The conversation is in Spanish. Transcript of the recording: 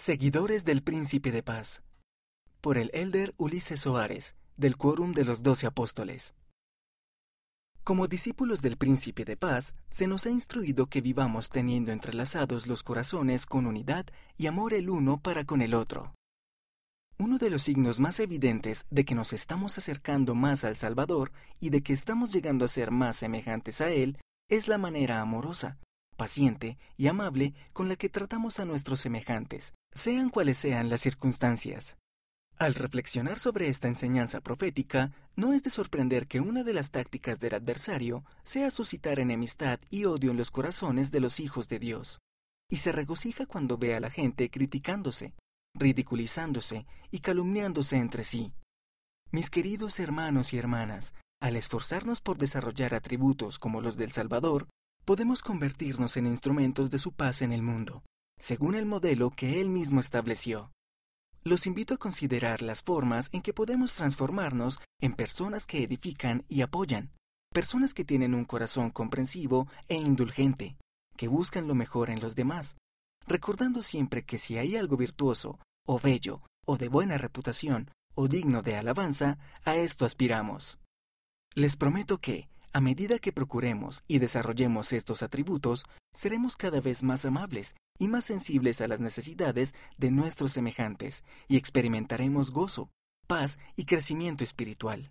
Seguidores del Príncipe de Paz. Por el elder Ulises Soares, del Quórum de los Doce Apóstoles. Como discípulos del Príncipe de Paz, se nos ha instruido que vivamos teniendo entrelazados los corazones con unidad y amor el uno para con el otro. Uno de los signos más evidentes de que nos estamos acercando más al Salvador y de que estamos llegando a ser más semejantes a Él es la manera amorosa, paciente y amable con la que tratamos a nuestros semejantes, sean cuales sean las circunstancias. Al reflexionar sobre esta enseñanza profética, no es de sorprender que una de las tácticas del adversario sea suscitar enemistad y odio en los corazones de los hijos de Dios, y se regocija cuando ve a la gente criticándose, ridiculizándose y calumniándose entre sí. Mis queridos hermanos y hermanas, al esforzarnos por desarrollar atributos como los del Salvador, podemos convertirnos en instrumentos de su paz en el mundo según el modelo que él mismo estableció. Los invito a considerar las formas en que podemos transformarnos en personas que edifican y apoyan, personas que tienen un corazón comprensivo e indulgente, que buscan lo mejor en los demás, recordando siempre que si hay algo virtuoso, o bello, o de buena reputación, o digno de alabanza, a esto aspiramos. Les prometo que, a medida que procuremos y desarrollemos estos atributos, seremos cada vez más amables y más sensibles a las necesidades de nuestros semejantes y experimentaremos gozo, paz y crecimiento espiritual.